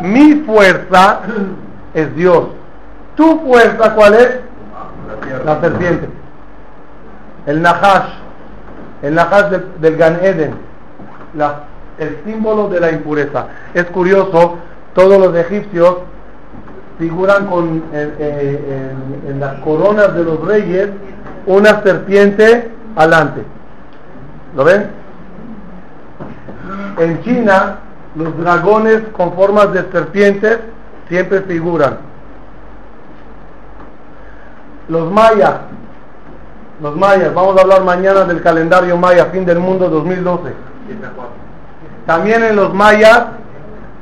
Mi fuerza es Dios. ¿Tu fuerza cuál es? La serpiente. El Nahash. El Nahash del, Gan Eden. el símbolo de la impureza. Es curioso, todos los egipcios figuran con en las coronas de los reyes una serpiente alante. ¿Lo ven? En China, los dragones con formas de serpientes siempre figuran. Los mayas, los mayas, vamos a hablar mañana del calendario maya, fin del mundo 2012. También en los mayas,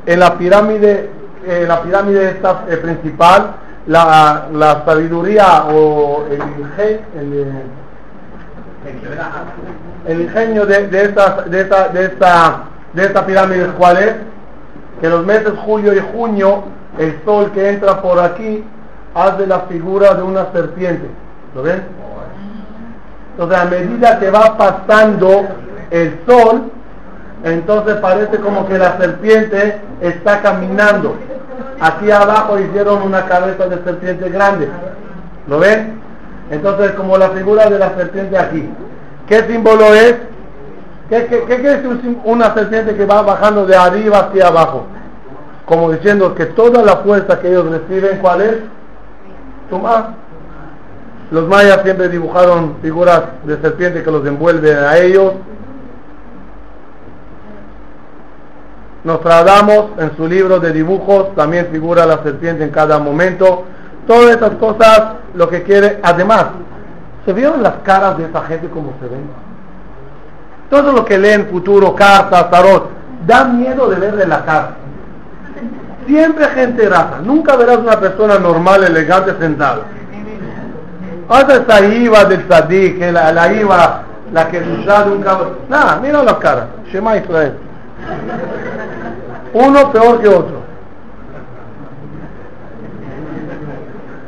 en la pirámide, eh, la pirámide esta, eh, principal, la, la, sabiduría o el, el, el ingenio de, de, esta, de, esta, de, esta, de esta pirámide, ¿cuál es? Que los meses julio y junio, el sol que entra por aquí hace la figura de una serpiente. ¿Lo ven? Entonces, a medida que va pasando el sol, entonces parece como que la serpiente está caminando. Aquí abajo hicieron una cabeza de serpiente grande. ¿Lo ven? Entonces, como la figura de la serpiente aquí. ¿Qué símbolo es? ¿Qué, qué, es una serpiente que va bajando de arriba hacia abajo? Como diciendo que toda la fuerza que ellos reciben, ¿cuál es? Tumá. Los mayas siempre dibujaron figuras de serpiente que los envuelven a ellos. Nostradamus en su libro de dibujos también figura la serpiente en cada momento. Todas esas cosas lo que quiere, además, ¿Se vieron las caras de esa gente como se ven? Todo lo que leen futuro, cartas, tarot, da miedo de verle la cara. Siempre gente raza. Nunca verás una persona normal, elegante, sentada. Hasta esa IVA del Sadik, la, la IVA, la que usa de un cabrón. Nada, mira las caras. Shema Israel. Uno peor que otro.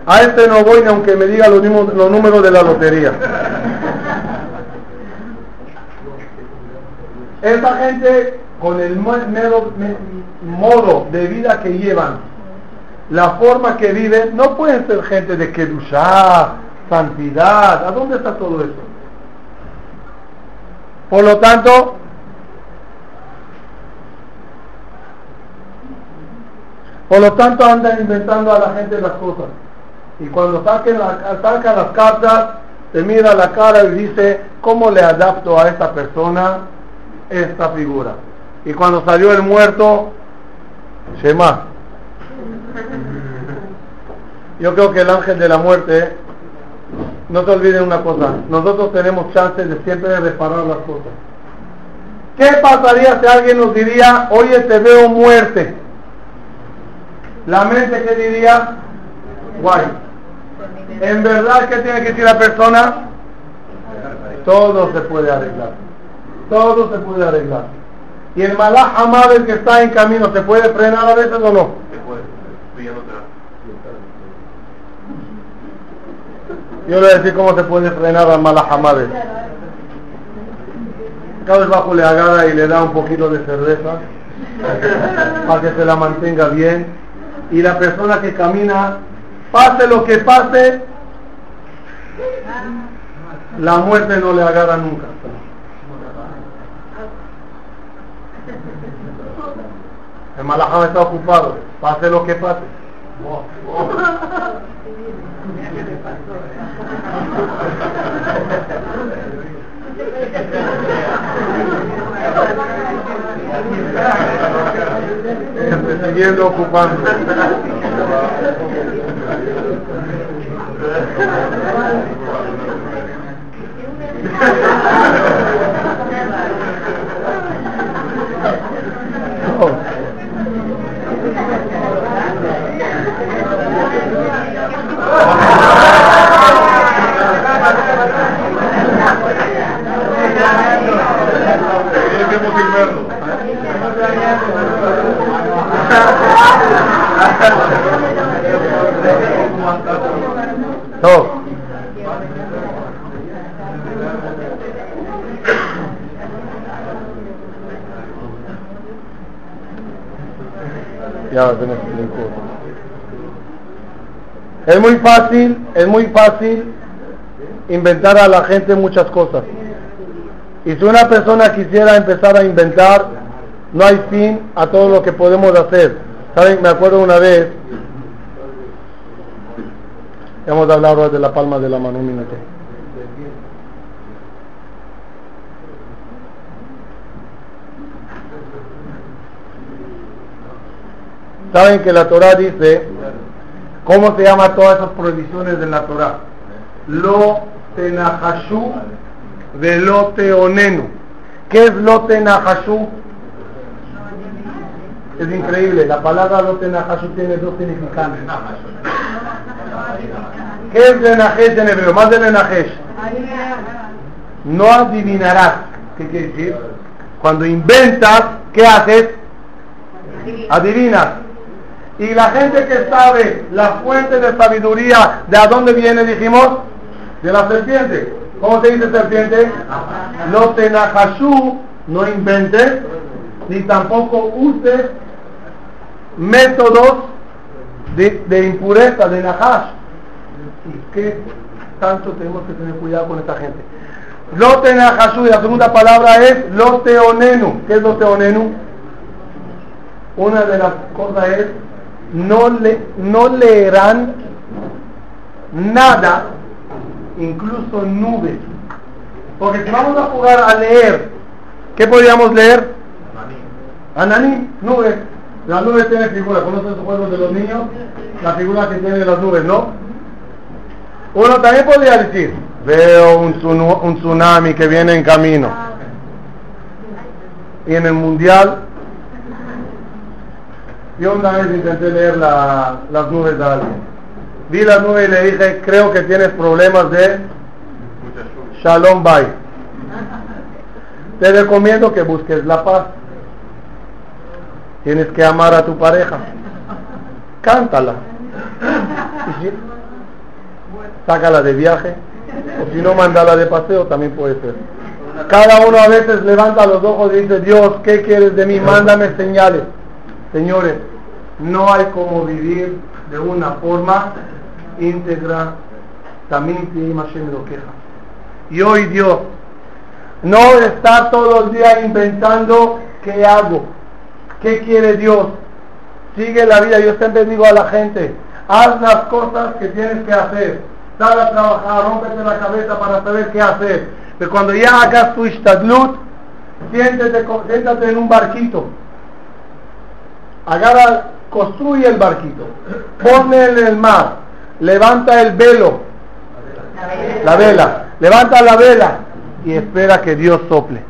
A este no voy ni aunque me diga los, los números de la lotería. Esta gente, con el modo de vida que llevan, la forma que viven, no pueden ser gente de Kedushah, santidad. ¿A dónde está todo eso? Por lo tanto, por lo tanto andan inventando a la gente las cosas. Y cuando saquen saca las cartas, te mira la cara y dice, ¿cómo le adapto a esta persona esta figura? Y cuando salió el muerto, Shema. Yo creo que el ángel de la muerte, no te olviden una cosa, nosotros tenemos chance de siempre reparar las cosas. ¿Qué pasaría si alguien nos diría, oye, te veo muerte? La mente que diría, guay, en verdad, ¿qué tiene que decir la persona? Todo se puede arreglar. Todo se puede arreglar. Y el malaj amable que está en camino, ¿se puede frenar a veces o no? Se puede. Yo le voy a decir cómo se puede frenar al malaj amable. Cada vez bajo le agarra y le da un poquito de cerveza para que se la mantenga bien. Y la persona que camina Pase lo que pase, la muerte no le agarra nunca. El malajama está ocupado, pase lo que pase. Siguiendo ocupando. Es muy fácil, es muy fácil inventar a la gente muchas cosas. Y si una persona quisiera empezar a inventar, no hay fin a todo lo que podemos hacer. ¿Saben? Me acuerdo una vez, hemos hablado de la palma de la mano un minuto. Saben que la Torah dice, ¿cómo se llama todas esas prohibiciones de la Torah? Lo tenahashu de lo teonenu. ¿Qué es lo tenahashu? Es increíble, la palabra lo tenahashu tiene dos significados. ¿Qué es lenajesh en hebreo? Más de lenajesh. No adivinarás. ¿Qué quiere decir? Cuando inventas, ¿qué haces? Adivinas. Y la gente que sabe la fuente de sabiduría, ¿de a dónde viene, dijimos? De la serpiente. ¿Cómo se dice serpiente? No tenajashu, no inventes, ni tampoco uses métodos de, impureza, de nahash. ¿Y qué tanto tenemos que tener cuidado con esta gente? Lo tenajashu, y la segunda palabra es lo teonenu. ¿Qué es lo teonenu? Una de las cosas es no, le, no leerán nada, incluso nubes. Porque si vamos a jugar a leer, ¿qué podríamos leer? Ananí, nubes. Las nubes tienen figuras. ¿Conocen los juegos de los niños? La figura que tienen las nubes, ¿no? Uno también podría decir, veo un tsunami que viene en camino. Y en el mundial yo una vez intenté leer la- las nubes de alguien. Vi las nubes y le dije, creo que tienes problemas de Shalom Bay. Te recomiendo que busques la paz. Tienes que amar a tu pareja. Cántala. Sácala de viaje. O si no, mándala de paseo, también puede ser. Cada uno a veces levanta los ojos y dice, Dios, ¿qué quieres de mí? Mándame señales. Señores, no hay como vivir de una forma íntegra. También Hashem lo queja. Y hoy Dios, no está todo el día inventando qué hago, qué quiere Dios. Sigue la vida. Yo siempre digo a la gente, haz las cosas que tienes que hacer. Sal a trabajar, rómpete la cabeza para saber qué hacer. Pero cuando ya hagas tu ishtadlut, siéntate, siéntate en un barquito. Agarra, construye el barquito. Ponle en el mar. Levanta el velo. La vela. Levanta la vela. Y espera que Dios sople.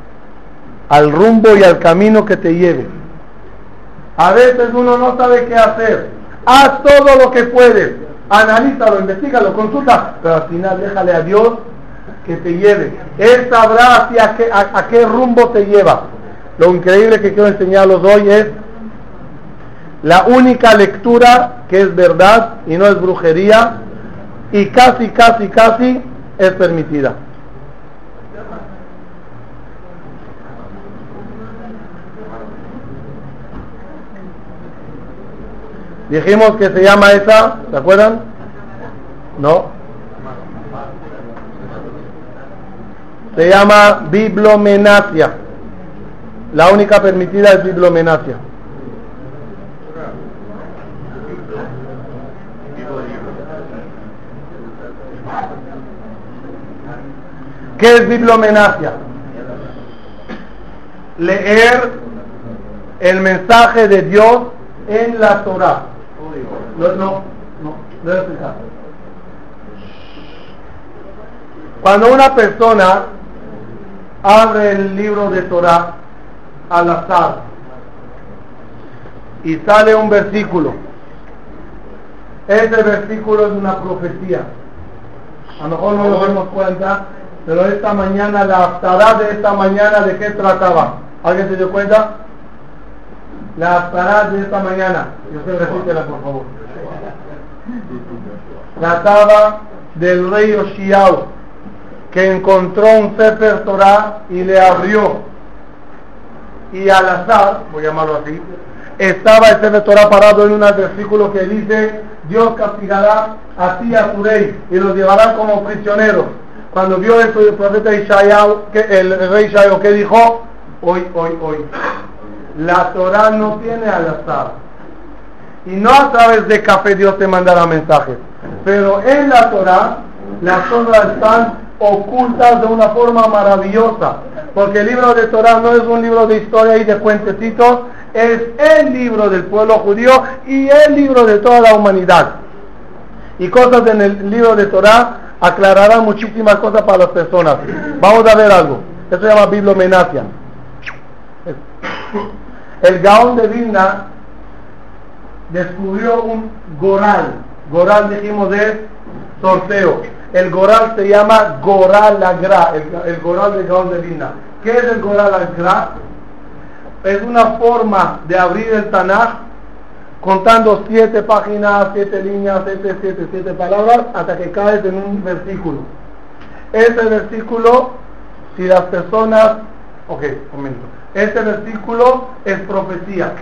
Al rumbo y al camino que te lleve. A veces uno no sabe qué hacer. Haz todo lo que puedes. Analízalo, investigalo, consulta. Pero al final déjale a Dios que te lleve. Él sabrá hacia qué, a, a qué rumbo te lleva. Lo increíble que quiero enseñarlos hoy es la única lectura que es verdad y no es brujería y casi, casi, casi es permitida. Dijimos que se llama esa, ¿se acuerdan? No. Se llama biblomenacia. La única permitida es biblomenacia. ¿Qué es biblomenacia? Leer el mensaje de Dios en la Torah. No, no, no, debe explicar. Cuando una persona abre el libro de Torah al azar y sale un versículo, ese versículo es una profecía. A lo mejor no nos damos cuenta, pero esta mañana, la haftará de esta mañana, ¿de qué trataba? ¿Alguien se dio cuenta? La haftará de esta mañana, yo sé, repítela por favor. Trataba del rey Oshiao, que encontró un Sefer Torah y le abrió. Y al azar, voy a llamarlo así, estaba el Sefer Torah parado en un versículo que dice, Dios castigará a ti y a tu rey y los llevará como prisioneros. Cuando vio esto el profeta que el rey Ishayahu, que dijo? Hoy, hoy, hoy. La Torah no tiene al azar. Y no a través de café Dios te mandará mensajes. Pero en la Torah, las Torah están ocultas de una forma maravillosa. Porque el libro de Torah no es un libro de historia y de cuentecitos, es el libro del pueblo judío y el libro de toda la humanidad. Y cosas en el libro de Torah aclararán muchísimas cosas para las personas. Vamos a ver algo. Eso se llama bibliomenacia. El Gaón de Vilna descubrió un goral. Goral dijimos de sorteo. El goral se llama Goral Agra, el, el goral del Gaón de Vilna. ¿Qué es el Goral Agra? Es una forma de abrir el Tanaj contando siete páginas, siete líneas, siete, siete, siete palabras, hasta que caes en un versículo. Ese versículo, si las personas, ok, momento, ese versículo es profecía.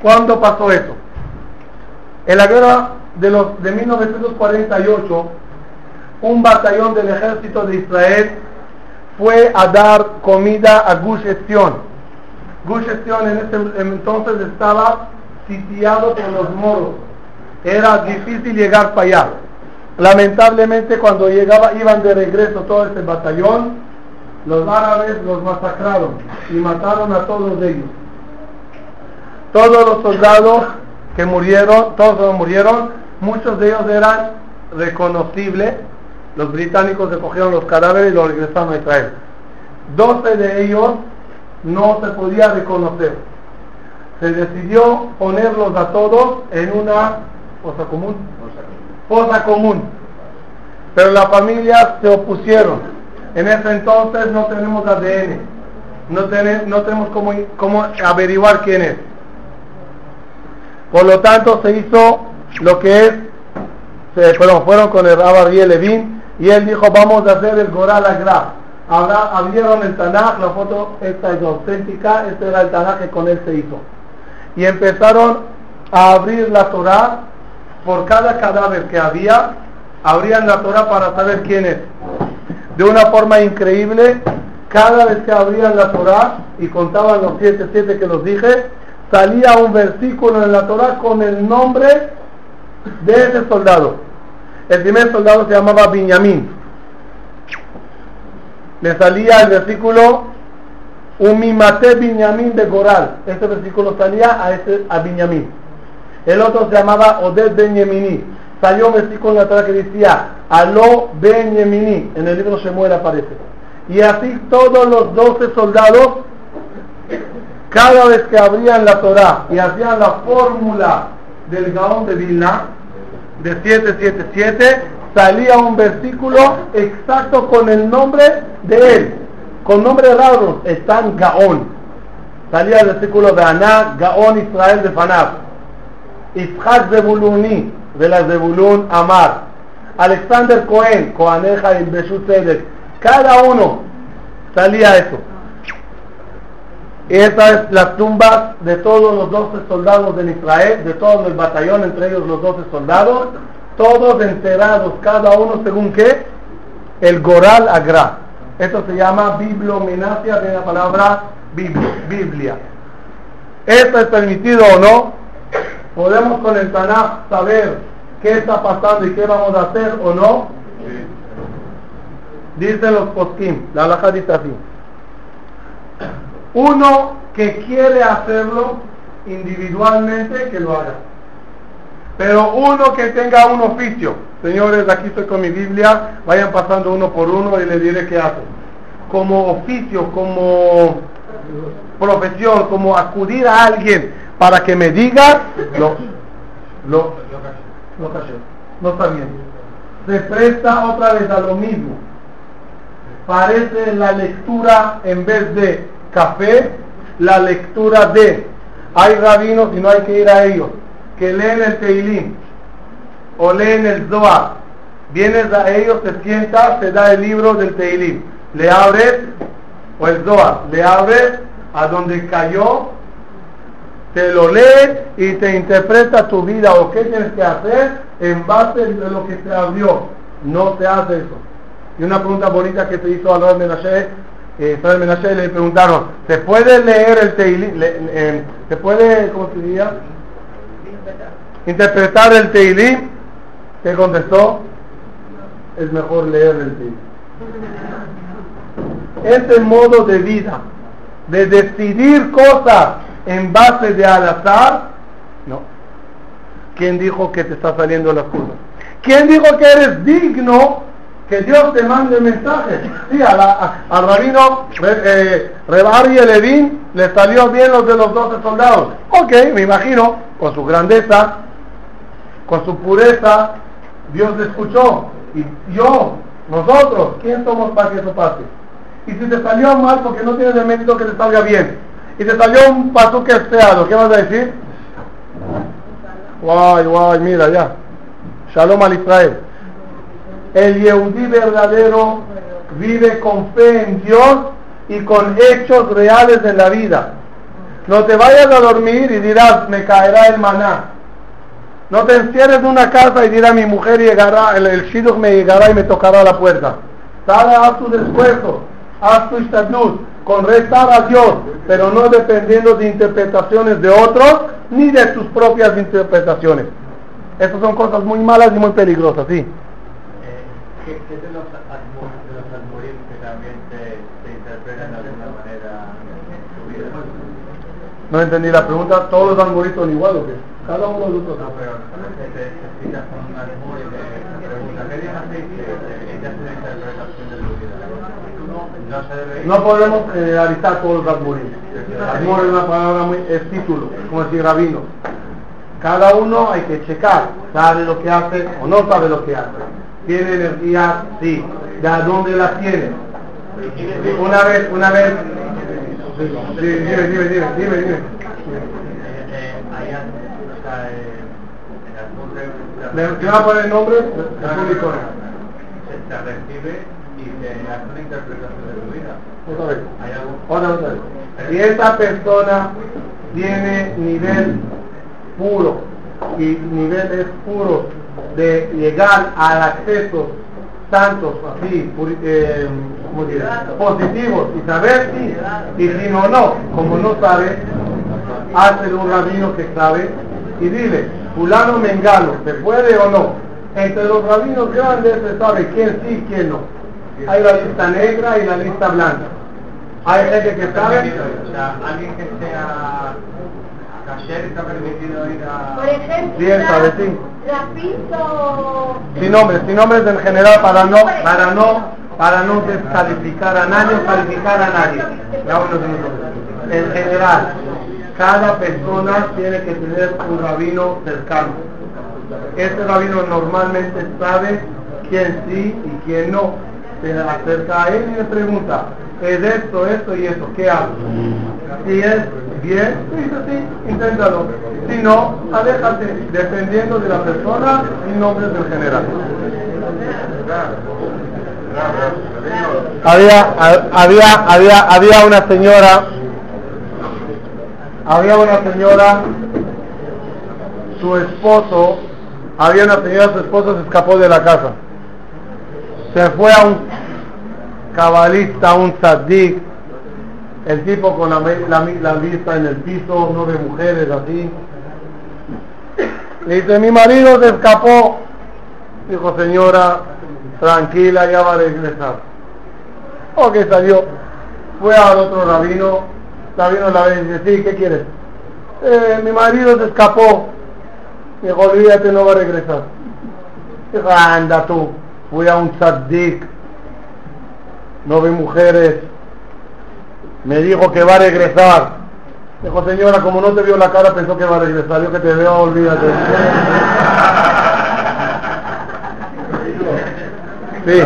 ¿Cuándo pasó eso? En la guerra de, los, de 1948, un batallón del ejército de Israel fue a dar comida a Gush Etzion. Gush Etzion en ese entonces estaba sitiado por los moros. Era difícil llegar para allá. Lamentablemente cuando llegaba, iban de regreso todo ese batallón, los árabes los masacraron y mataron a todos ellos. Todos los soldados que murieron, todos murieron, muchos de ellos eran reconocibles. Los británicos recogieron los cadáveres y los regresaron a Israel. Doce de ellos no se podía reconocer se decidió ponerlos a todos en una fosa común. Común. Pero las familias se opusieron. En ese entonces no tenemos ADN. No, no tenemos cómo, cómo averiguar quién es. Por lo tanto se hizo lo que es, se, fueron con el Rabbi Levin y él dijo vamos a hacer el Goral Agra. abrieron el Tanaj, la foto esta es auténtica, este era el Tanaj que con él se hizo y empezaron a abrir la Torah por cada cadáver que había, abrían la Torah para saber quién es. De una forma increíble, cada vez que abrían la Torah y contaban los siete, siete que los dije, salía un versículo en la Torah con el nombre de ese soldado. El primer soldado se llamaba Binyamin. Le salía el versículo Umimate Binyamin de Goral. Este versículo salía a, ese, a Binyamin. El otro se llamaba Oded Ben Salió un versículo en la Torah que decía Aló Ben En el libro Shemuel aparece. Y así todos los doce soldados, cada vez que abrían la Torah y hacían la fórmula del Gaón de Vilna, de 777, salía un versículo exacto con el nombre de él con nombre raro están Gaón. Salía el versículo de Aná, Gaón Israel de Fanab. Ishak Zebuluni, de la Zebulun Amar. Alexander Cohen, Coaneja y Beshut Cada uno salía eso. Esta es la tumba de todos los 12 soldados de Israel, de todo el batallón, entre ellos los 12 soldados, todos enterrados, cada uno según qué, el Goral Agra. Esto se llama bibliomenacia de la palabra Biblia. ¿Esto es permitido o no? ¿Podemos con el Tanaj saber qué está pasando y qué vamos a hacer o no? Dicen los poskim, la alhaja dice así. Uno que quiere hacerlo individualmente, que lo haga. Pero uno que tenga un oficio, señores, aquí estoy con mi Biblia, vayan pasando uno por uno y les diré qué hacen. Como oficio, como profesión, como acudir a alguien para que me diga, lo, lo, no está bien. Se presta otra vez a lo mismo. Parece la lectura en vez de café, la lectura de. Hay rabinos y no hay que ir a ellos que leen el Teilim o leen el Zohar, vienes a ellos, te sientas, te da el libro del Teilim, le abres, o el Zohar, le abres a donde cayó te lo lee y te interpreta tu vida o qué tienes que hacer en base de lo que te abrió. No se hace eso. Y una pregunta bonita que te hizo Albert Menashe, eh, Menashe le preguntaron, ¿se puede leer el Teilim? Eh, ¿Se puede, cómo se diría? Interpretar el Teilim. ¿Qué contestó? Es mejor leer el Teilim. Este modo de vida, de decidir cosas en base de al azar, no. ¿Quién dijo que te está saliendo las cosas? ¿Quién dijo que eres digno que Dios te mande mensaje? Sí, al rabino eh, Rebari y le salió bien los de los doce soldados. Ok, me imagino, con su grandeza, con su pureza, Dios le escuchó. Y yo, nosotros, ¿quién somos para que eso pase? Y si te salió mal porque no tienes el mérito que te salga bien, y te salió un paso que esperado, ¿qué vas a decir? Guay, guay, mira ya. Shalom al Israel. El Yehudí verdadero vive con fe en Dios y con hechos reales en la vida. No te vayas a dormir y dirás, me caerá el maná. No te encierres en una casa y dirá, mi mujer llegará, el, el me llegará y me tocará la puerta. Sale a tus esfuerzos, haz tu estadud, con rezar a Dios, pero no dependiendo de interpretaciones de otros ni de tus propias interpretaciones. Estas son cosas muy malas y muy peligrosas, sí. Eh, ¿Qué, qué de los, de los que también se, interpretan de alguna manera en su vida? No entendí la pregunta, ¿todos los algoritmos son igual o qué? Cada uno de otros. No, pero se te citas con un y te pregunta, ¿qué día así que ella hace la interpretación de tu vida? No podemos generalizar todos los algoritmos. Admor es una palabra muy, es título, como decir rabino. Cada uno hay que checar, sabe lo que hace o no sabe lo que hace. ¿Tiene energía? Sí. ¿De dónde la tiene? Una vez, una vez. Dime, dime, dime, dime, dime. dime. ¿Le va a poner el nombre? Se recibe y se hace una interpretación de tu vida. Otra vez. Otra vez. Si esa persona tiene nivel puro y niveles puros de llegar al acceso tantos así eh, positivos y saber si y si no no. Como no sabe hace un rabino que sabe y dile fulano mengano se puede o no entre los rabinos grandes se sabe quién sí y quién no. Hay la lista negra y la lista blanca. Hay gente que sabe. Que sea cayer está permitido ir a. Por ejemplo, sabe, sí. Rapito. Sin nombres, sin nombres en general para no, para no, para no descalificar a nadie o calificar a nadie. En general, cada persona tiene que tener un rabino cercano. Este rabino normalmente sabe quién sí y quién no. Se acerca a él y le pregunta, es esto, esto y esto, ¿qué hago? Si es bien, dice sí, inténtalo. Si no, aléjate, dependiendo de la persona y nombres en general. Había, había, había, había una señora, había una señora, su esposo, había una señora, su esposo se escapó de la casa. Se fue a un cabalista, un tzaddik, el tipo con la, vista en el piso, nueve mujeres así. Le dice, mi marido se escapó. Dijo, señora, tranquila, ya va a regresar. Ok, salió. Fue al otro rabino. Rabino la vez dice, sí, ¿qué quieres? Eh, mi marido se escapó. Dijo, olvídate, no va a regresar. Dijo, anda tú. Fui a un tzaddik no vi mujeres, me dijo que va a regresar. Dijo, señora, como no te vio la cara, pensó que va a regresar. Yo que te veo, olvídate. Sí.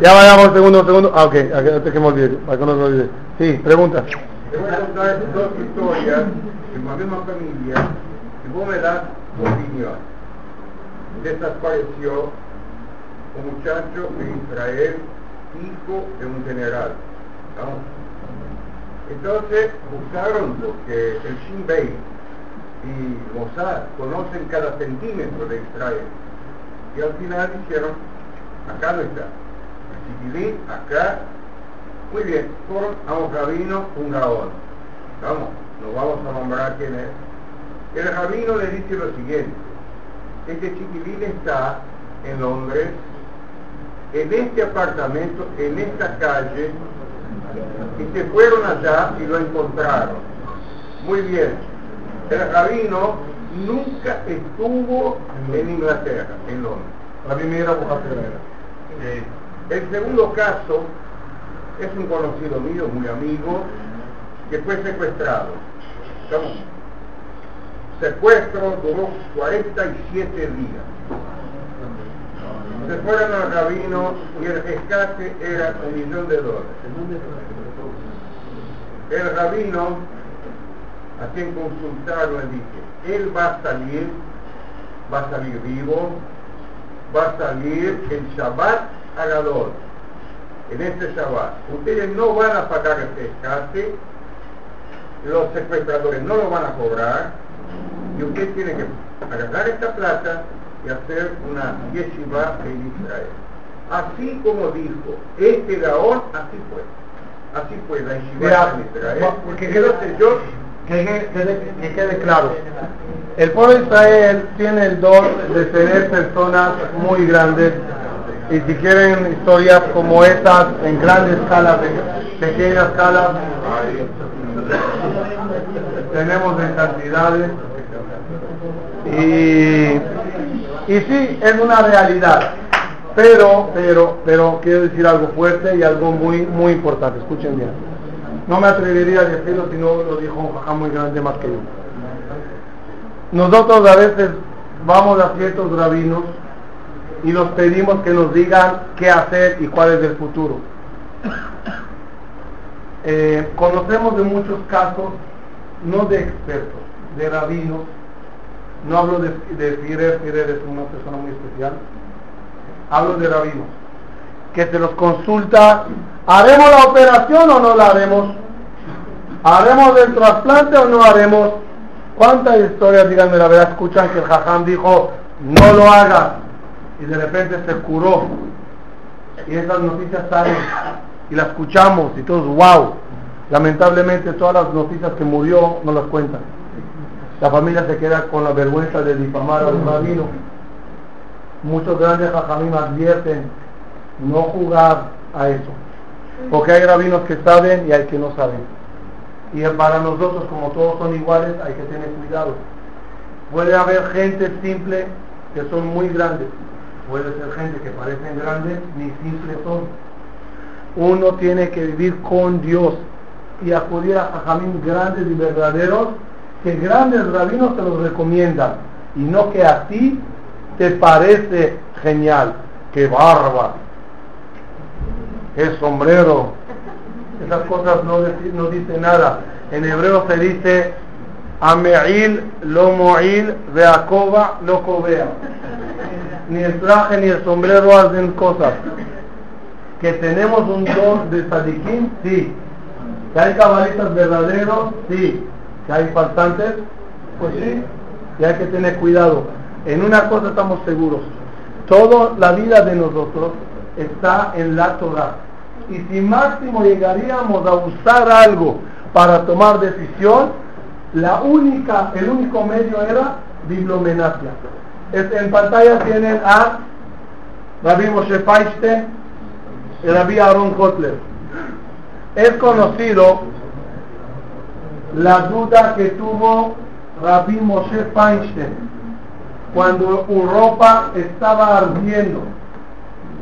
Ya vayamos, segundo, segundo. Ah, ok, antes que me olvide, para que no se olvide. Sí, pregunta. Te voy a contar dos historias en la misma familia y vos me das tu opinión. Desapareció un muchacho de Israel, hijo de un general. Entonces buscaron porque el Shin Bet y Mossad conocen cada centímetro de Israel. Y al final dijeron, acá no está. Chiquilín, acá. Muy bien, fueron a un rabino, un gaón. Vamos, no vamos a nombrar quién es. El rabino le dice lo siguiente. Este chiquilín está en Londres, en este apartamento, en esta calle, y se fueron allá y lo encontraron. Muy bien. El rabino nunca estuvo en Inglaterra, en Londres. Abu Hafer. Eh, el segundo caso es un conocido mío, muy amigo, que fue secuestrado. Estamos- Secuestro duró 47 días. Se fueron al rabino y el rescate era un millón de dólares. El rabino, a quien consultaron, le dije, él va a salir, va a salir vivo, va a salir el Shabbat Agador, en este Shabbat. Ustedes no van a pagar este rescate, los secuestradores no lo van a cobrar, y usted tiene que agarrar esta plata y hacer una yeshiva en Israel. Así como dijo este Gaón, así fue. Así fue la yeshiva en Israel. porque Entonces yo Que, que- que- que quede claro. El pueblo de Israel tiene el don de tener personas muy grandes y si quieren historias como estas en grandes escalas, en pequeñas escalas, tenemos en cantidades y, y sí, es una realidad. Pero, pero, pero quiero decir algo fuerte y algo muy, muy importante. Escuchen bien. No me atrevería a decirlo si no lo dijo un jajá muy grande más que yo. Nosotros a veces vamos a ciertos rabinos y nos pedimos que nos digan qué hacer y cuál es el futuro. Eh, conocemos de muchos casos, no de expertos, de rabinos. No hablo de, de Firer, Firer es una persona muy especial. Hablo de rabinos. Que se los consulta, ¿haremos la operación o no la haremos? ¿Haremos el trasplante o no haremos? ¿Cuántas historias, díganme la verdad, escuchan que el jajam dijo, no lo hagas? Y de repente se curó. Y esas noticias salen y las escuchamos y todos, wow. Lamentablemente todas las noticias que murió no las cuentan. La familia se queda con la vergüenza de difamar a un rabino. Muchos grandes jajamim advierten no jugar a eso. Porque hay rabinos que saben y hay que no saben. Y para nosotros, como todos son iguales, hay que tener cuidado. Puede haber gente simple que son muy grandes. Puede ser gente que parecen grandes, ni simples son. Uno tiene que vivir con Dios y acudir a jajamín grandes y verdaderos que grandes rabinos te los recomiendan y no que a ti te parece genial. ¡Qué barba! ¡Qué sombrero! Esas cosas no, dicen nada. En hebreo se dice Ameil lo moil veakoba lo cobea. Ni el traje ni el sombrero hacen cosas. Que tenemos un don de sadiquín, sí. Que hay cabalistas verdaderos, sí. Que hay faltantes, pues sí. Y hay que tener cuidado. En una cosa estamos seguros. Toda la vida de nosotros está en la Torah. Y si máximo llegaríamos a usar algo para tomar decisión, la única, el único medio era bibliomenacia. En pantalla tienen a Rabbi Moshe Feinstein y Rabbi Aaron Kotler. Es conocido la duda que tuvo Rabbi Moshe Feinstein cuando Europa estaba ardiendo.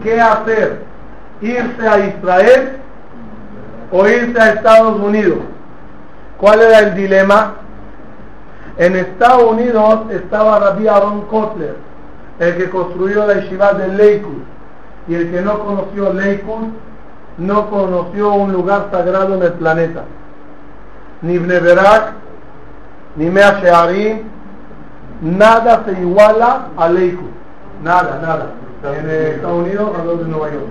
¿Qué hacer? ¿Irse a Israel o irse a Estados Unidos? ¿Cuál era el dilema? En Estados Unidos estaba Rabbi Aaron Kotler, el que construyó la yeshiva de Lakewood. Y el que no conoció Lakewood, no conoció un lugar sagrado en el planeta. Ni Bneberak, ni Mea Shearim, nada se iguala a Lakewood. Nada, nada. En Estados Unidos, alrededor de Nueva York.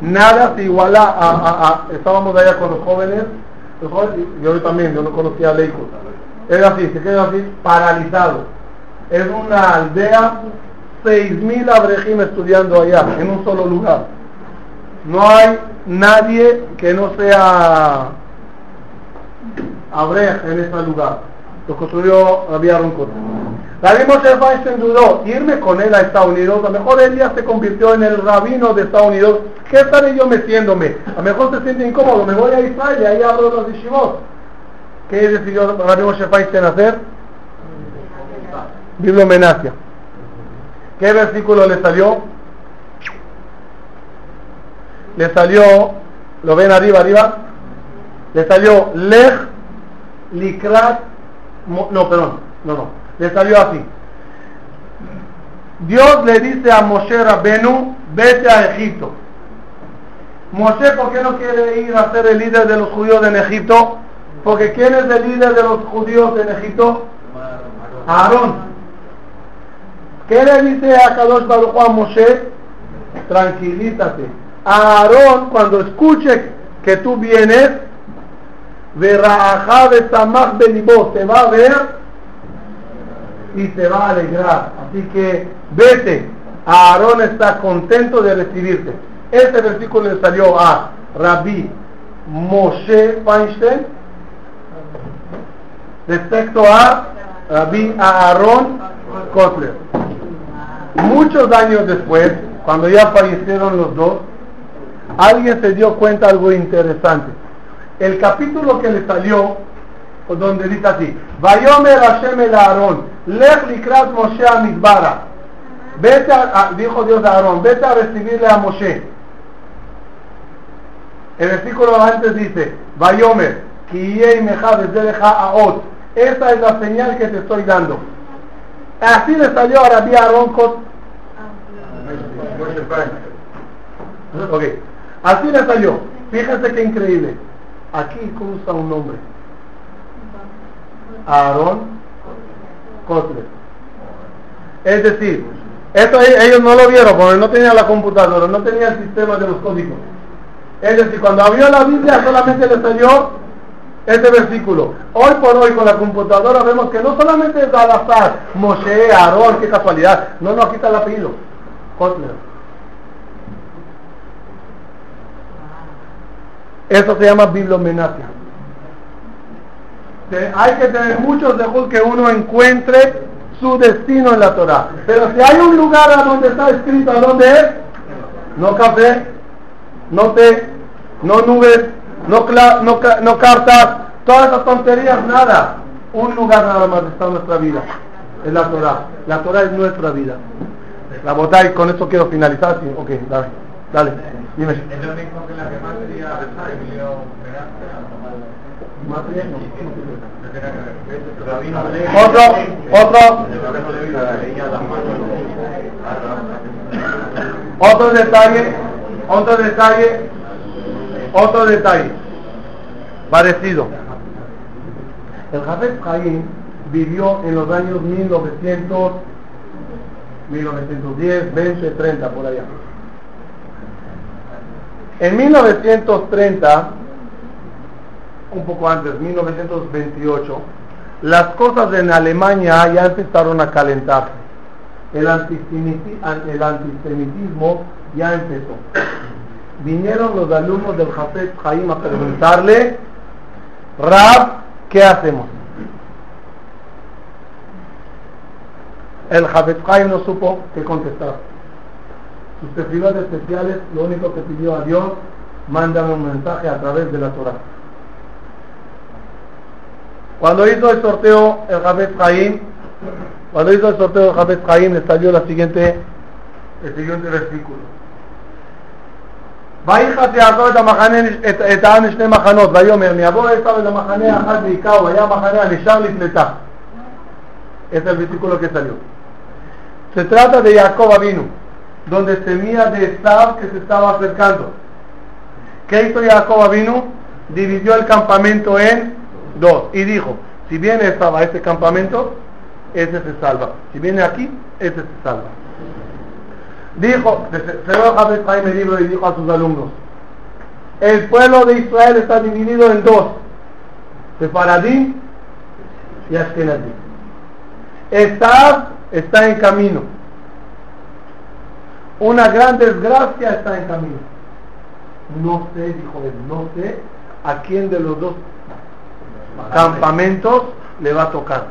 Nada se iguala a, a- a- estábamos allá con los jóvenes, los jóvenes, yo también, yo no conocía a Leico. Es así, se queda así, paralizado. Es una aldea, 6.000 abrejim estudiando allá, en un solo lugar. No hay nadie que no sea abrej en ese lugar. Lo construyó Rabbi Aaron. Rabbi Moshe Feinstein dudó, irme con él a Estados Unidos, a lo mejor él ya se convirtió en el rabino de Estados Unidos, ¿qué estaré yo metiéndome? A lo mejor se siente incómodo, me voy a Israel y ahí abro los yeshivot. ¿Qué decidió Rabbi Moshe Feinstein hacer? Bibliomenacia. ¿Qué versículo le salió? Le salió, lo ven arriba, arriba, le salió Lech Likrat, no, perdón, no, no, le salió así. Dios le dice a Moshe Rabbenu, vete a Egipto. Moshe, ¿por qué no quiere ir a ser el líder de los judíos en Egipto? Porque ¿quién es el líder de los judíos en Egipto? Aarón. ¿Qué le dice a Kadosh Baruch a Moshe? Tranquilízate. Aarón, cuando escuche que tú vienes, Verajá Besamach Belibó, te va a ver y te va a alegrar. Así que vete. Aarón está contento de recibirte. Este versículo le salió a Rabbi Moshe Feinstein respecto a Rabbi Aarón Kotler. Muchos años después, cuando ya fallecieron los dos, alguien se dio cuenta de algo interesante. El capítulo que le salió, donde dice así, Vayomer Hashem el Aarón, Lech likrat Moshe a Mizbara. Vete a, dijo Dios a Aarón, vete a recibirle a Moshe. El versículo antes dice, Vayomer, Kiyei Meja Bezeleja Aot. Esta es la señal que te estoy dando. Así le salió a Rabbi Aarón Kot- Moshe Feinstein. Ok, así le salió. Fíjense qué increíble. Aquí cruza un nombre. Aarón Kotler. Es decir, esto ellos no lo vieron porque no tenían la computadora, no tenían el sistema de los códigos. Es decir, cuando abrió la Biblia solamente le salió este versículo. Hoy por hoy con la computadora vemos que no solamente es al azar, Moshe, Aarón, qué casualidad. No, no, aquí está el apellido. Kotler. Eso se llama bibliomenacia. Hay que tener muchos dejos que uno encuentre su destino en la Torah. Pero si hay un lugar a donde está escrito a dónde es, no café, no té, no nubes, no, no, no cartas, todas esas tonterías, nada. Un lugar nada más está en nuestra vida, es la Torah. La Torah es nuestra vida. La botay, con esto quiero finalizar. Sí, ok, dale, dale, dime. Es lo mismo que la que más sería Emilio Otro, otro. Otro detalle, otro detalle, otro detalle, parecido. El Jafet Caín vivió en los años 1900, 1910, 20, 30, por allá. En 1930, un poco antes, 1928, las cosas en Alemania ya empezaron a an- el antisemitismo ya empezó. Vinieron los alumnos del Jafet Jaim a preguntarle, Rab, ¿qué hacemos? El Jafet Jaim no supo qué contestar Sus tefilot especiales, lo único que pidió a Dios, mándame un mensaje a través de la Torah. Cuando hizo el sorteo el Jafet Jaim, cuando hizo el sorteo de Jafet Jaim le salió la siguiente, el siguiente versículo. ויחת יעקב את המחנה, את, את העם לשני מחנות, ויאמר, מיבוא עשיו את המחנה האחד ויקהו, והיה המחנה הנשאר לפלטה. Este es el versículo que salió. Se trata de Jacob Avinu, donde temía de Esab que se estaba acercando. ¿Qué hizo Jacob Avinu? Dividió el campamento en dos y dijo, si viene Esab a este campamento, ese se salva. Si viene aquí, ese se salva. Dijo, Haim el libro y dijo a sus alumnos, el pueblo de Israel está dividido en dos, Sefaradim y Ashkenazim. Está, está en camino. Una gran desgracia está en camino. No sé, dijo él, no sé a quién de los dos campamentos le va a tocar.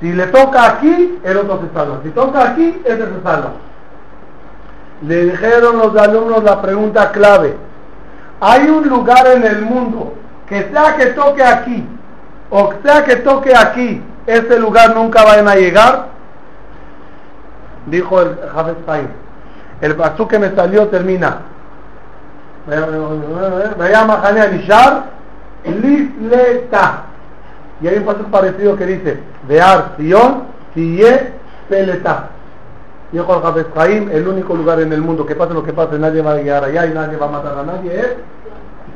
Si le toca aquí, el otro se salva. Si toca aquí, ese se salva. Le dijeron los alumnos la pregunta clave. Hay un lugar en el mundo que sea que toque aquí o sea que toque aquí, ese lugar nunca van a llegar. Dijo el Jafet Haim. El pasú que me salió termina. Me llama. Y hay un paso parecido que dice, Vear Sion, Siye Peleta. Dijo el Jafet Haim, el único lugar en el mundo que pase lo que pase, nadie va a llegar allá y nadie va a matar a nadie, es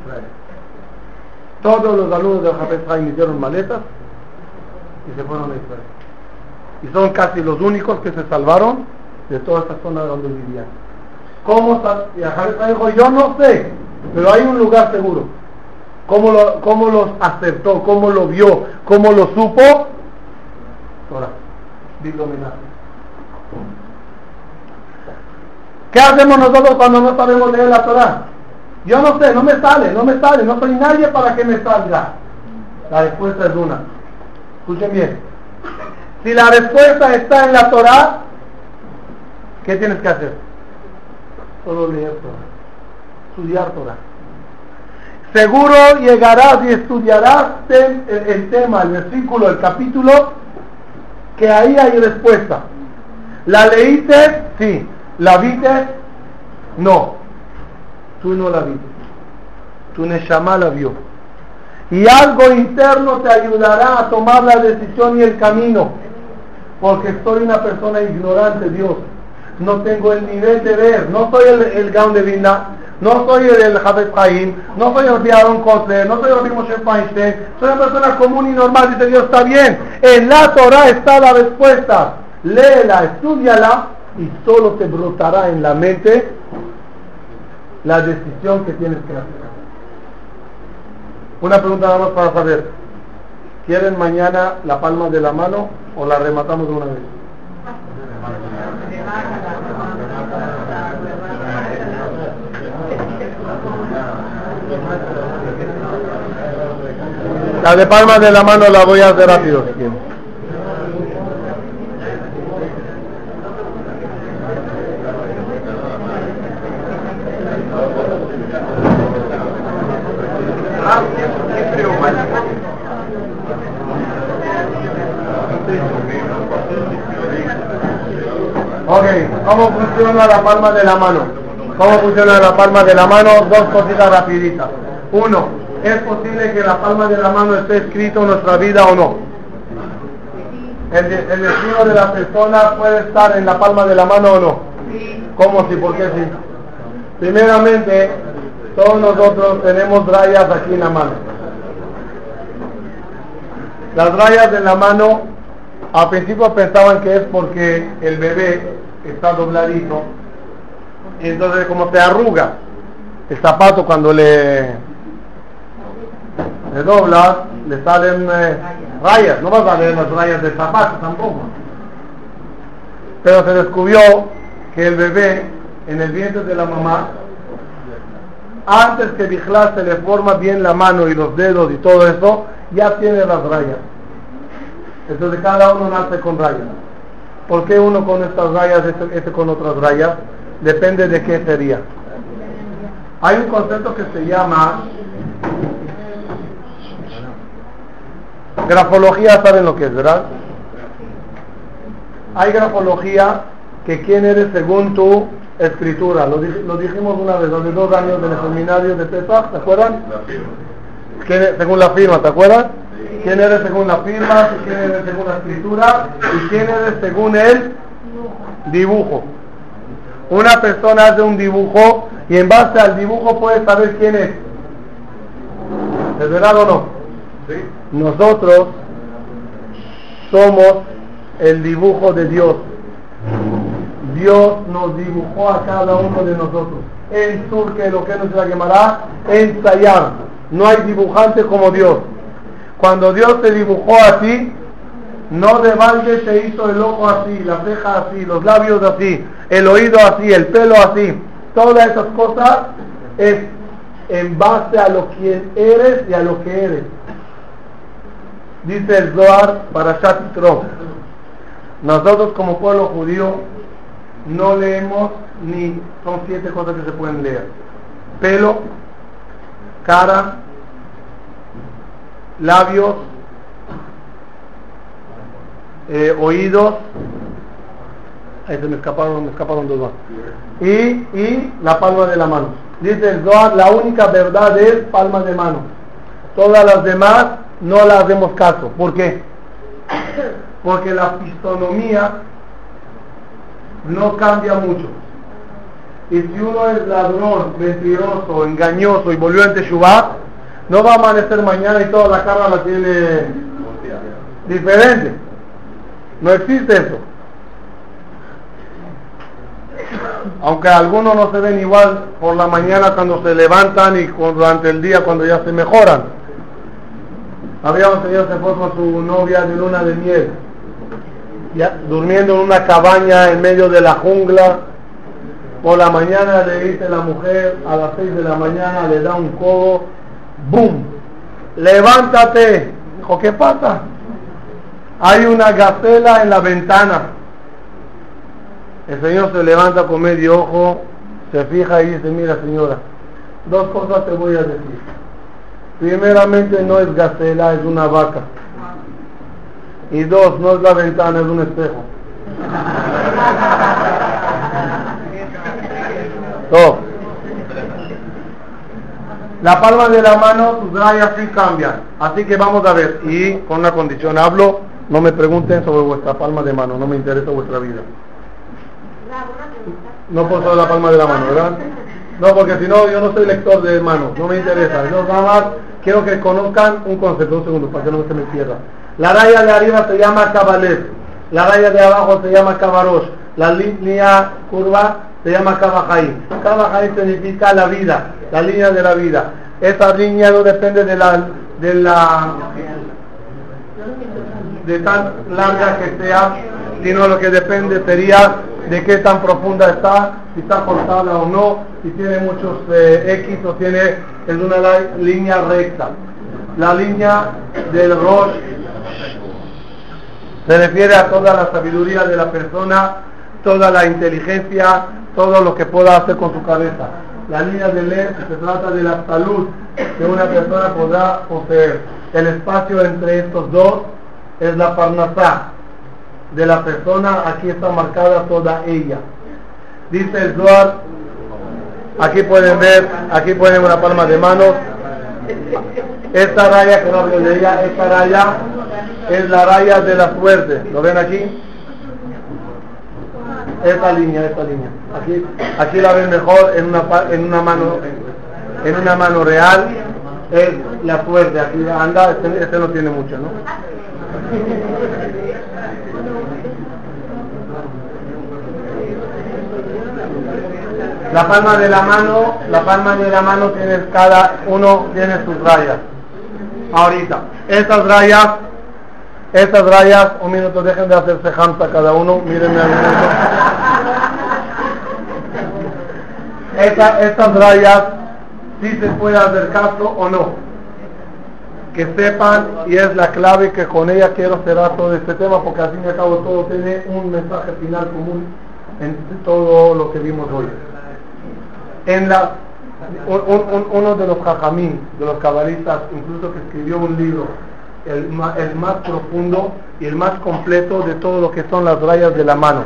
Israel. Todos los alumnos del Jafet Haim hicieron maletas y se fueron a Israel. Y son casi los únicos que se salvaron de toda esta zona donde vivían. ¿Cómo dijo, yo no sé, pero hay un lugar seguro. ¿Cómo, lo, cómo los aceptó? ¿Cómo lo vio? ¿Cómo lo supo? Ahora. ¿Qué hacemos nosotros cuando no sabemos leer la Torah? Yo no sé, no me sale, no me sale, no soy nadie para que me salga. La respuesta es una. Escuchen bien. Si la respuesta está en la Torah, ¿qué tienes que hacer? Solo leer Torah. Estudiar Torah. Seguro llegarás y estudiarás el, el- tema, el versículo, el capítulo, que ahí hay respuesta. ¿La leíste? Sí. ¿La viste? No. Tú no la viste. Tu Neshama la vio. Y algo interno te ayudará a tomar la decisión y el camino. Porque soy una persona ignorante, Dios. No tengo el nivel de ver. No soy el, el Gaon de Vilna. No soy el, el Haim. No soy el Aaron Kotler. No soy el Moshe Feinstein. Soy una persona común y normal. Dice Dios, está bien. En la Torah está la respuesta. Léela, estudiala y solo te brotará en la mente la decisión que tienes que hacer. Una pregunta nada más para saber. ¿Quieren mañana la palma de la mano o la rematamos de una vez? La de palma de la mano la voy a hacer rápido. si quieren. Ok, ¿cómo funciona la palma de la mano? ¿Cómo funciona la palma de la mano? Dos cositas rapiditas. Uno, ¿es posible que la palma de la mano esté escrito en nuestra vida o no? ¿El, de- destino de la persona puede estar en la palma de la mano o no? ¿Cómo sí? ¿Por qué sí? Primeramente, todos nosotros tenemos rayas aquí en la mano. Las rayas en la mano, al principio pensaban que es porque el bebé está dobladito, y entonces como se arruga el zapato cuando le, le doblas, le salen eh, rayas, no vas a ver las rayas del zapato tampoco. Pero se descubrió que el bebé en el vientre de la mamá, antes que Bijlá se le forma bien la mano y los dedos y todo eso, ya tiene las rayas. Entonces cada uno nace con rayas. ¿Por qué uno con estas rayas, este, este con otras rayas? Depende de qué sería. Hay un concepto que se llama grafología, ¿saben lo que es, verdad? Hay grafología que quién eres según tu escritura. Lo, dij- lo dijimos una vez, hace dos años en el seminario de Pesach, ¿te acuerdan? ¿Quién es- según la firma, ¿te acuerdas? ¿Quién eres según la firma? ¿Quién eres según la escritura? ¿Y quién eres según el dibujo? Una persona hace un dibujo y en base al dibujo puede saber quién es. ¿Es verdad o no? ¿Sí? Nosotros somos el dibujo de Dios. Dios nos dibujó a cada uno de nosotros. En sur que lo que nos la quemará, ensayar. No hay dibujante como Dios. Cuando Dios te dibujó a ti, no de balde te hizo el ojo así, la ceja así, los labios así, el oído así, el pelo así. Todas esas cosas es en base a lo que eres y a lo que eres. Dice el Zohar para Shatitro. Nosotros como pueblo judío no leemos ni son siete cosas que se pueden leer. Pelo, cara, labios, eh, oídos, ahí se me escaparon, me escaparon dos más. Y, y la palma de la mano. Dice el la única verdad es palma de mano. Todas las demás no las hacemos caso. ¿Por qué? Porque la fisonomía no cambia mucho. Y si uno es ladrón, mentiroso, engañoso y volvió en Teshuvah, no va a amanecer mañana y toda la cara la tiene diferente. No existe eso. Aunque algunos no se ven igual por la mañana cuando se levantan y durante el día cuando ya se mejoran. Había un señor que fue con su novia de luna de miel, durmiendo en una cabaña en medio de la jungla. Por la mañana le dice la mujer, a las 6 de la mañana le da un codo, ¡boom! ¡Levántate! Dijo, ¿qué pasa? Hay una gacela en la ventana. El señor se levanta con medio ojo, se fija y dice, mira señora, dos cosas te voy a decir. Primeramente no es gacela, es una vaca. Y dos, no es la ventana, es un espejo. Dos. La palma de la mano, sus rayas sí cambian. Así que vamos a ver. Y con una condición, hablo, no me pregunten sobre vuestra palma de mano, no me interesa vuestra vida. No por solo la palma de la mano, ¿verdad? No, porque si no, yo no soy lector de manos, no me interesa. No, nada más quiero que conozcan un concepto, un segundo, para que no se me pierda. La raya de arriba se llama cabalet, la raya de abajo se llama cabarosh, la línea curva se llama cabajaí. Cabajaí significa la vida, la línea de la vida. Esa línea no depende de la, de la, de tan larga que sea, sino lo que depende sería de qué tan profunda está, si está cortada o no, si tiene muchos eh, X o tiene es una línea recta. La línea del Rosh se refiere a toda la sabiduría de la persona, toda la inteligencia, todo lo que pueda hacer con su cabeza. La línea del LED se trata de la salud que una persona podrá poseer. El espacio entre estos dos es la parnasá de la persona, aquí está marcada toda ella. Dice el Zohar, aquí pueden ver, aquí ponen una palma de mano. Esta raya que no hablo de ella, esta raya es la raya de la suerte. ¿Lo ven aquí? Esta línea, esta línea. Aquí, aquí la ven mejor en una, en una mano, en una mano real. Es la suerte. Aquí anda, este, este no tiene mucho, ¿no? La palma de la mano, la palma de la mano tiene cada uno tiene sus rayas. Ahorita, estas rayas, estas rayas, un minuto, dejen de hacerse hamsa cada uno, mírenme al minuto. Estas rayas, si se puede hacer caso o no. Que sepan, y es la clave que con ella quiero cerrar todo este tema, porque al fin y al cabo todo tiene un mensaje final común en todo lo que vimos hoy en la, uno de los jajamín, de los cabalistas, incluso que escribió un libro, el, el, más profundo y el más completo de todo lo que son las rayas de la mano.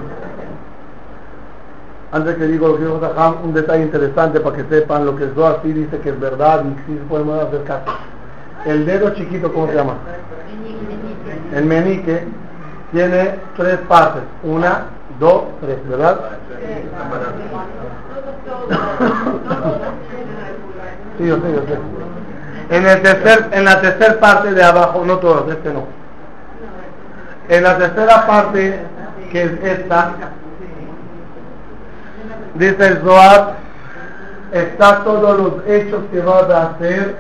Antes que digo lo que dijo Jajam, un detalle interesante para que sepan lo que es así dice que es verdad y si podemos hacer caso. El dedo chiquito, ¿cómo se llama? El meñique tiene tres partes. Una, dos, tres, ¿verdad? Sí, yo sé, yo sé. En, el tercer, en la tercera parte de abajo, no todos, este no. En la tercera parte, que es esta, Dice el Zohar, está todos los hechos que vas a hacer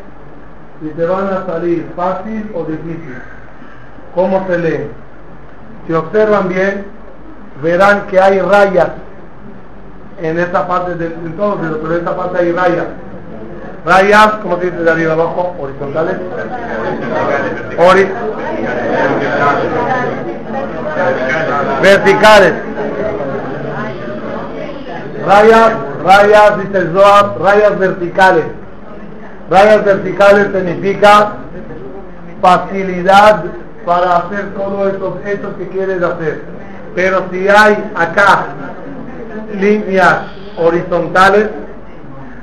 y te van a salir fácil o difícil. ¿Cómo se lee? Si observan bien, verán que hay rayas en esta parte del en todo, pero en esta parte hay rayas. Rayas, como se dice de arriba abajo, horizontales. Ori- verticales. Rayas, rayas, dice rayas verticales. Rayas verticales significa facilidad para hacer todos esos hechos que quieres hacer. Pero si hay acá líneas horizontales,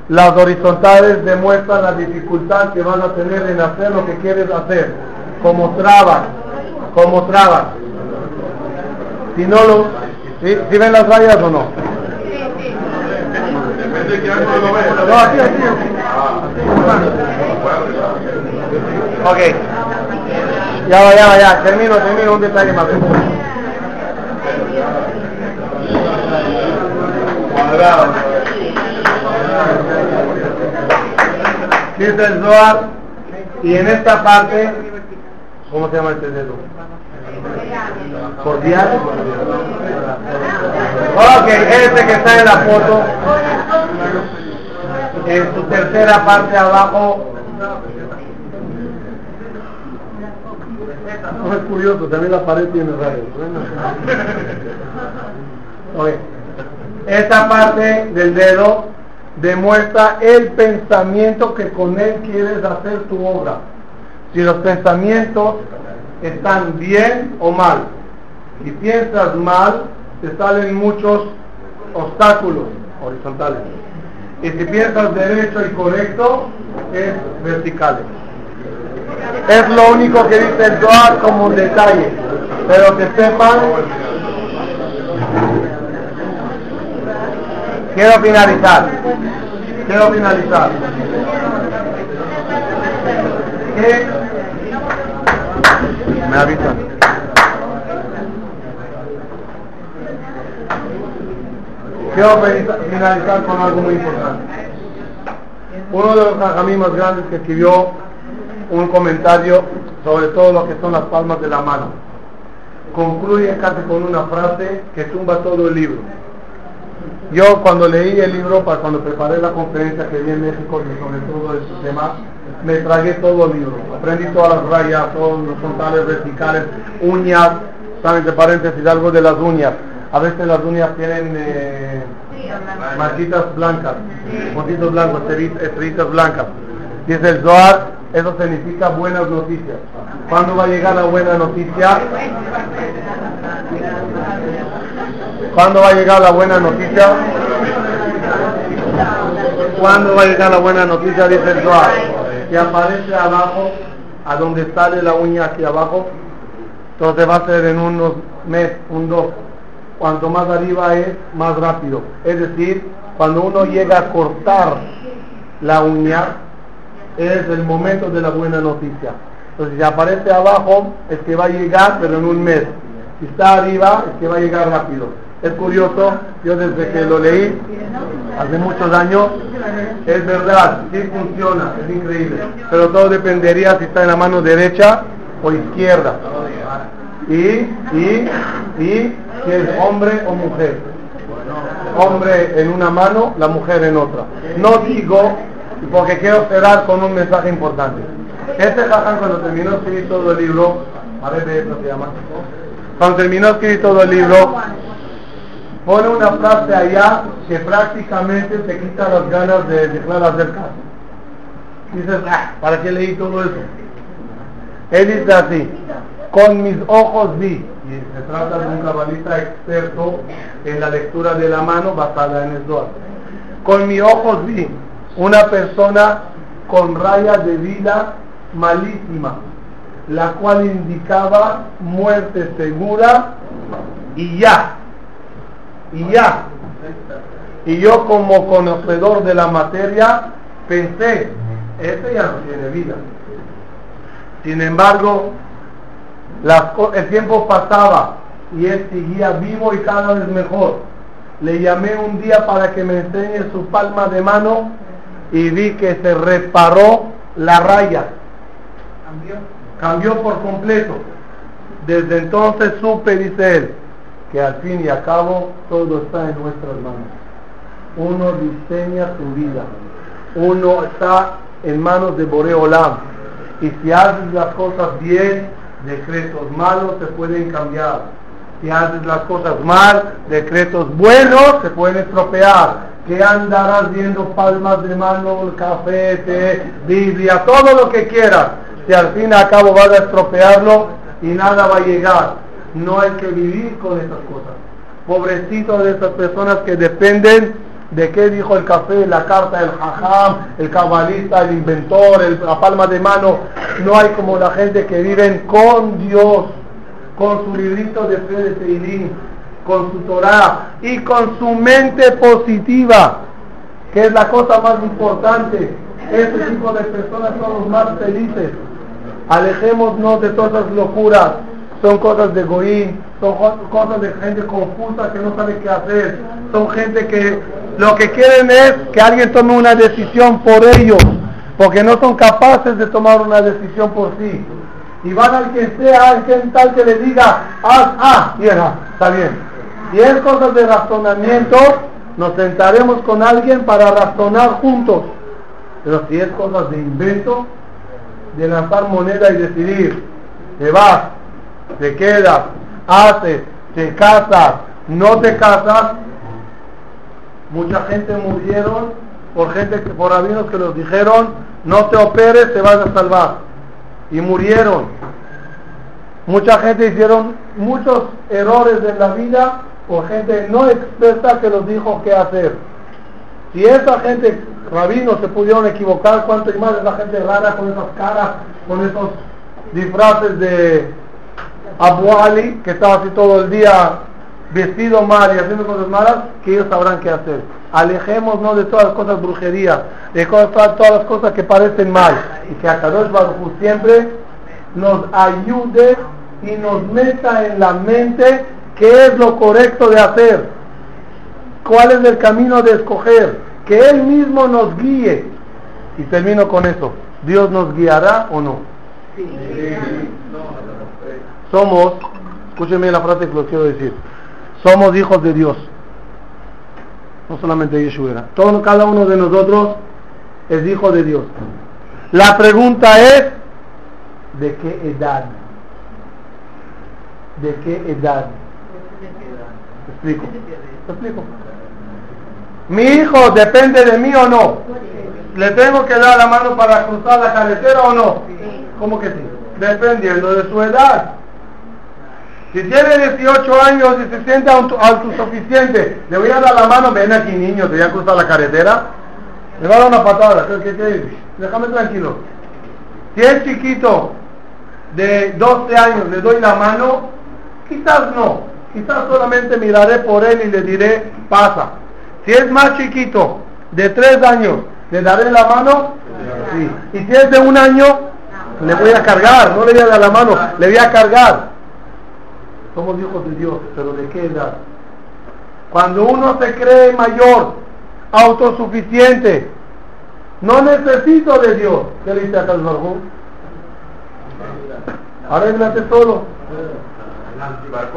las horizontales demuestran la dificultad que van a tener en hacer lo que quieres hacer, como trabas, como trabas. Si no lo, ¿sí, ¿sí ven las rayas o no? No, aquí, aquí. Ok. Ya va, ya va, ya. Termino, termino. Un detalle más. Cuadrado. Dice el Zohar. Y en esta parte, ¿cómo se llama este dedo? Cordial. Ok, este que está en la foto, en su tercera parte abajo. No es curioso, también la pared tiene rayos. Bueno. Ok. Esta parte del dedo demuestra el pensamiento que con él quieres hacer tu obra. Si los pensamientos están bien o mal. Si piensas mal, te salen muchos obstáculos horizontales. Y si piensas derecho y correcto, es verticales. Es lo único que dice el Zohar como un detalle. Pero que sepan, quiero finalizar. Quiero finalizar. Que me avisan. Quiero finaliza- finalizar con algo muy importante. Uno de los jajamí más grandes que escribió un comentario sobre todo lo que son las palmas de la mano. Concluye casi con una frase que tumba todo el libro. Yo cuando leí el libro, cuando preparé la conferencia que vi en México sobre todo este tema, me tragué todo el libro. Aprendí todas las rayas, todos los frontales, verticales, uñas, saben de paréntesis algo de las uñas. A veces las uñas tienen eh, marquitas blancas, puntitos blancos, estrellitas blancas. Dice el Zohar, eso significa buenas noticias. ¿Cuándo va a llegar la buena noticia? ¿Cuándo va a llegar la buena noticia? ¿Cuándo va a llegar la buena noticia? Dice el Zohar. Que aparece abajo, a donde sale la uña aquí abajo. Entonces va a ser en unos meses, un dos. Cuanto más arriba es, más rápido. Es decir, cuando uno llega a cortar la uña, es el momento de la buena noticia. Entonces, si aparece abajo, es que va a llegar, pero en un mes. Si está arriba, es que va a llegar rápido. Es curioso, yo desde que lo leí, hace muchos años, es verdad, sí funciona, es increíble. Pero todo dependería si está en la mano derecha o izquierda. Y, y, y, si es hombre o mujer. Hombre en una mano, la mujer en otra. No digo, porque quiero cerrar con un mensaje importante. Este jaján cuando terminó escribir todo el libro, a ver, eso se llama. Cuando terminó escribir todo el libro, pone una frase allá que prácticamente te quita las ganas de dejar hacer caso. Dices, ah, ¿para qué leí todo eso? Él dice así, con mis ojos vi, y se trata de un cabalista experto en la lectura de la mano basada en el Zohar. Con mis ojos vi una persona con raya de vida malísima, la cual indicaba muerte segura y ya, y ya. Y yo como conocedor de la materia pensé, este ya no tiene vida. Sin embargo, las el tiempo pasaba y él seguía vivo y cada vez mejor. Le llamé un día para que me enseñe su palma de mano y vi que se reparó la raya. Cambió por completo. Desde entonces supe, dice él, que al fin y al cabo todo está en nuestras manos. Uno diseña su vida. Uno está en manos de Boreolam. Y si haces las cosas bien, decretos malos se pueden cambiar. Si haces las cosas mal, decretos buenos se pueden estropear. Que andarás viendo palmas de mano, café, té, Biblia, todo lo que quieras. Si al fin y al cabo vas a estropearlo y nada va a llegar. No hay que vivir con esas cosas. Pobrecito de esas personas que dependen de qué dijo el café, la carta, el jajam, el cabalista, el inventor, el, la palma de mano. No hay como la gente que viven con Dios, con su librito de fe de Teilim, con su Torah y con su mente positiva, que es la cosa más importante. Este tipo de personas son los más felices. Alejémonos de todas las locuras. Son cosas de goín, son cosas de gente confusa que no sabe qué hacer. Son gente que lo que quieren es que alguien tome una decisión por ellos, porque no son capaces de tomar una decisión por sí. Y van al que sea, al quien tal que le diga, haz, ah, bien, está bien. Si es cosas de razonamiento, nos sentaremos con alguien para razonar juntos. Pero si es cosas de invento, de lanzar moneda y decidir, te vas, te quedas, haces, te casas, no te casas, mucha gente murieron por gente que, por rabinos que los dijeron, no te operes, te vas a salvar. Y murieron. Mucha gente hicieron muchos errores en la vida por gente no experta que los dijo qué hacer. Si esa gente, rabinos, se pudieron equivocar, cuánto y más es la gente rara con esas caras, con esos disfraces de Abu Ali, que estaba así todo el día vestido mal y haciendo cosas malas, que ellos sabrán qué hacer. Alejémonos de todas las cosas brujería, de todas, todas las cosas que parecen mal, y que Akadosh Baruj siempre nos ayude y nos meta en la mente qué es lo correcto de hacer, cuál es el camino de escoger, que Él mismo nos guíe. Y termino con eso. ¿Dios nos guiará o no? Somos, escúcheme la frase que lo quiero decir, somos hijos de Dios. No solamente Yeshua. Todo, cada uno de nosotros es hijo de Dios. La pregunta es, ¿de qué edad? ¿De qué edad? ¿Te explico? ¿Te explico? Mi hijo depende de mí o no. ¿Le tengo que dar la mano para cruzar la carretera o no? ¿Cómo que sí? Dependiendo de su edad. Si tiene 18 años y se siente autosuficiente, le voy a dar la mano, ven aquí niño, te voy a cruzar la carretera. Le va a dar una patada, ¿qué, qué, déjame tranquilo. Si es chiquito, de 12 años, le doy la mano, quizás no, quizás solamente miraré por él y le diré, pasa. Si es más chiquito, de 3 años, ¿le daré la mano? Sí. Y si es de un año, le voy a cargar, no le voy a dar la mano, le voy a cargar. Somos hijos de Dios, pero ¿de qué edad? Cuando uno se cree mayor, autosuficiente, no necesito de Dios. ¿Qué le dice a Calmarjú? Arréglate solo.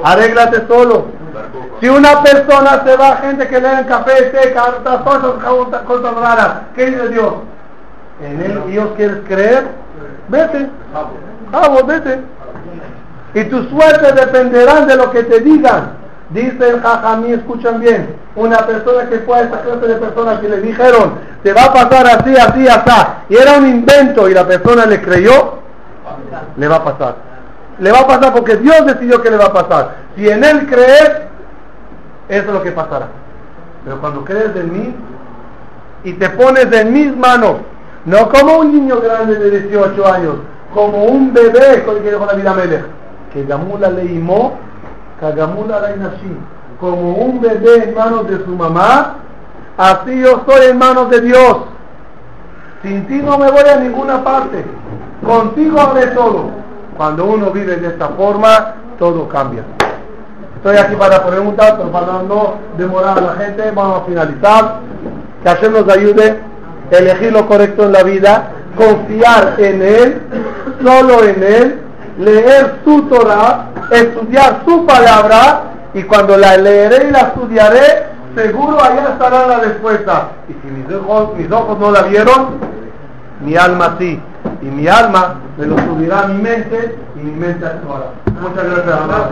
Arréglate solo. Si una persona se va, gente que le dan café, cartas, cosas, cosas raras, ¿qué dice Dios? ¿En él Dios quieres creer? Vete. Vamos, vete. Y tu suerte dependerá de lo que te digan. Dice el jajamí, escuchan bien, una persona que fue a esa clase de personas que le dijeron, te va a pasar así, así, así, y era un invento y la persona le creyó, le va a pasar. Le va a pasar porque Dios decidió que le va a pasar. Si en Él crees, eso es lo que pasará. Pero cuando crees en mí y te pones en mis manos, no como un niño grande de 18 años, como un bebé, con el que dijo la vida Melech, que Gamula le imó, Kagamula la como un bebé en manos de su mamá, así yo soy en manos de Dios. Sin ti no me voy a ninguna parte. Contigo haré todo. Cuando uno vive de esta forma, todo cambia. Estoy aquí para preguntar, pero para no demorar a la gente, vamos a finalizar. Que Hashem nos ayude a elegir lo correcto en la vida, confiar en Él, solo en Él, leer su Torah, estudiar su palabra, y cuando la leeré y la estudiaré, seguro allá estará la respuesta. Y si mis ojos, mis ojos no la vieron, mi alma sí. Y mi alma me lo subirá a mi mente y mi mente actuará. Muchas gracias.